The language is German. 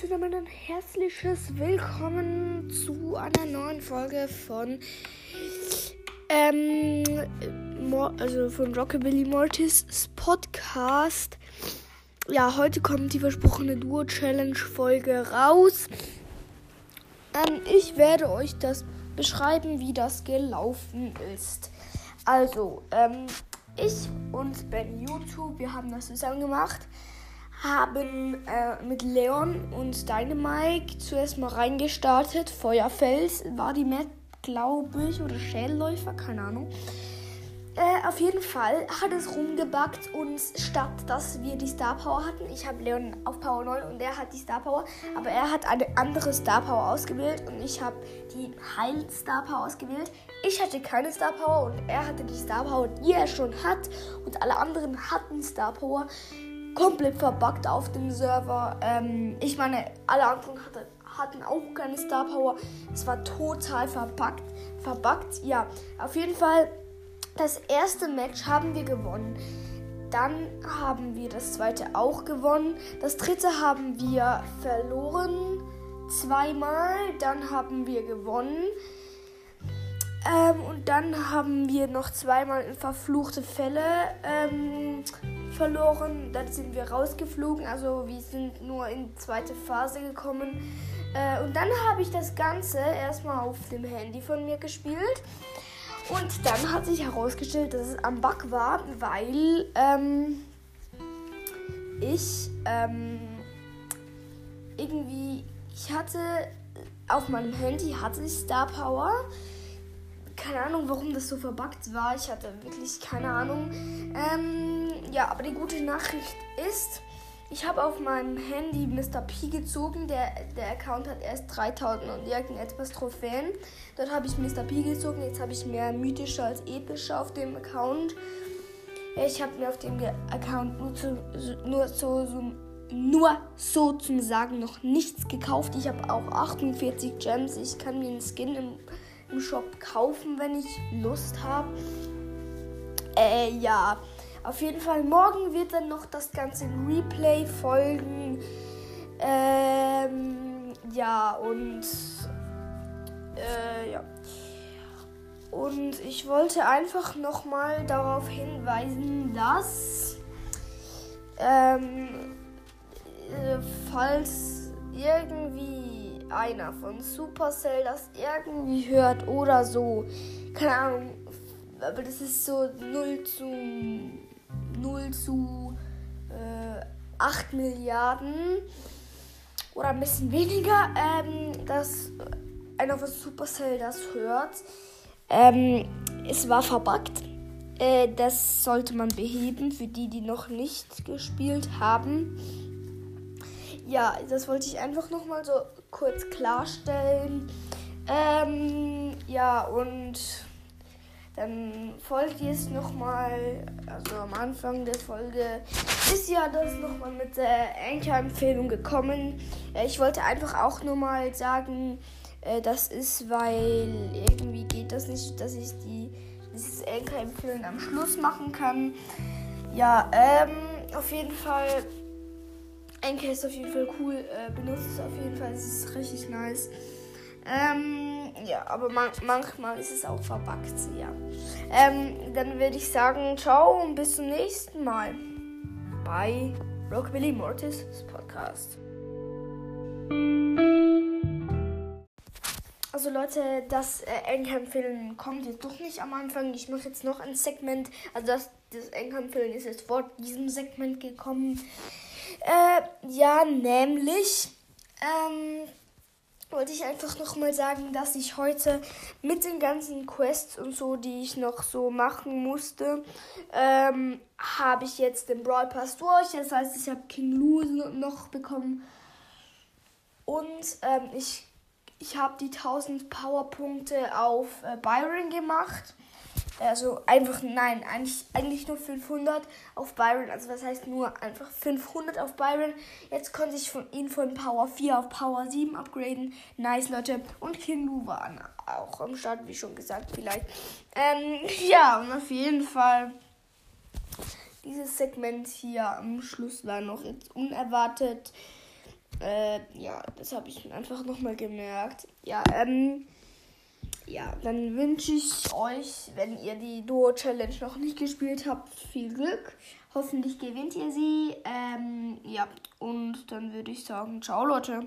zusammen ein herzliches Willkommen zu einer neuen Folge von ähm, also von Rockabilly Mortis Podcast. Ja, heute kommt die versprochene Duo Challenge Folge raus. Ähm, ich werde euch das beschreiben, wie das gelaufen ist. Also, ähm, ich und Ben YouTube, wir haben das zusammen gemacht haben äh, mit Leon und Dynamike zuerst mal reingestartet. Feuerfels war die Map, glaube ich, oder Schälläufer, keine Ahnung. Äh, auf jeden Fall hat es rumgebackt und statt dass wir die Star Power hatten, ich habe Leon auf Power 9 und er hat die Star Power, aber er hat eine andere Star Power ausgewählt und ich habe die Heil Star Power ausgewählt. Ich hatte keine Star Power und er hatte die Star Power, die er schon hat und alle anderen hatten Star Power komplett verbuggt auf dem Server. Ähm, ich meine, alle anderen hatte, hatten auch keine Star Power. Es war total verbuggt. verbuggt. Ja, auf jeden Fall, das erste Match haben wir gewonnen. Dann haben wir das zweite auch gewonnen. Das dritte haben wir verloren. Zweimal. Dann haben wir gewonnen. Ähm, und dann haben wir noch zweimal in verfluchte Fälle ähm, verloren. Dann sind wir rausgeflogen. Also wir sind nur in die zweite Phase gekommen. Äh, und dann habe ich das Ganze erstmal auf dem Handy von mir gespielt. Und dann hat sich herausgestellt, dass es am Bug war, weil ähm, ich ähm, irgendwie, ich hatte auf meinem Handy hatte ich Star Power keine Ahnung, warum das so verbuggt war. Ich hatte wirklich keine Ahnung. Ähm, ja, aber die gute Nachricht ist, ich habe auf meinem Handy Mr. P gezogen. Der, der Account hat erst 3000 und irgendetwas Trophäen. Dort habe ich Mr. P gezogen. Jetzt habe ich mehr mythische als epische auf dem Account. Ich habe mir auf dem Account nur, zu, nur so, so nur so zum Sagen noch nichts gekauft. Ich habe auch 48 Gems. Ich kann mir einen Skin im im Shop kaufen, wenn ich Lust habe. Äh, ja. Auf jeden Fall, morgen wird dann noch das ganze Replay folgen. Ähm, ja, und äh, ja. Und ich wollte einfach nochmal darauf hinweisen, dass ähm, äh, falls irgendwie einer von Supercell das irgendwie hört oder so. Keine Ahnung. Aber das ist so 0 zu 0 zu äh, 8 Milliarden. Oder ein bisschen weniger, ähm, dass einer von Supercell das hört. Ähm, es war verbuggt. Äh, das sollte man beheben für die, die noch nicht gespielt haben ja, das wollte ich einfach nochmal so kurz klarstellen. Ähm, ja, und dann folgt jetzt nochmal, also am Anfang der Folge ist ja das nochmal mit der Anchor-Empfehlung gekommen. Äh, ich wollte einfach auch nochmal sagen, äh, das ist, weil irgendwie geht das nicht, dass ich die dieses Anchor-Empfehlen am Schluss machen kann. Ja, ähm, auf jeden Fall Anker ist auf jeden Fall cool. Äh, benutzt es auf jeden Fall. Es ist richtig nice. Ähm, ja, aber man manchmal ist es auch verbuggt. Ja. Ähm, dann würde ich sagen, ciao und bis zum nächsten Mal bei Rockabilly Mortis Podcast. Also Leute, das äh, Engham-Film kommt jetzt doch nicht am Anfang. Ich mache jetzt noch ein Segment. Also das, das Engham-Film ist jetzt vor diesem Segment gekommen. Äh, ja, nämlich ähm, wollte ich einfach nochmal sagen, dass ich heute mit den ganzen Quests und so, die ich noch so machen musste, ähm, habe ich jetzt den Brawl Pass durch. Das heißt, ich habe King Lou noch bekommen. Und ähm, ich, ich habe die 1000 Powerpunkte auf äh, Byron gemacht. Also einfach, nein, eigentlich, eigentlich nur 500 auf Byron. Also was heißt nur einfach 500 auf Byron. Jetzt konnte ich von ihn von Power 4 auf Power 7 upgraden. Nice, Leute. Und King Lu waren auch am Start, wie schon gesagt, vielleicht. Ähm, ja, und auf jeden Fall dieses Segment hier am Schluss war noch jetzt unerwartet. Äh, ja, das habe ich mir einfach nochmal gemerkt. Ja, ähm, ja, dann wünsche ich euch, wenn ihr die Duo-Challenge noch nicht gespielt habt, viel Glück. Hoffentlich gewinnt ihr sie. Ähm, ja, und dann würde ich sagen, ciao Leute.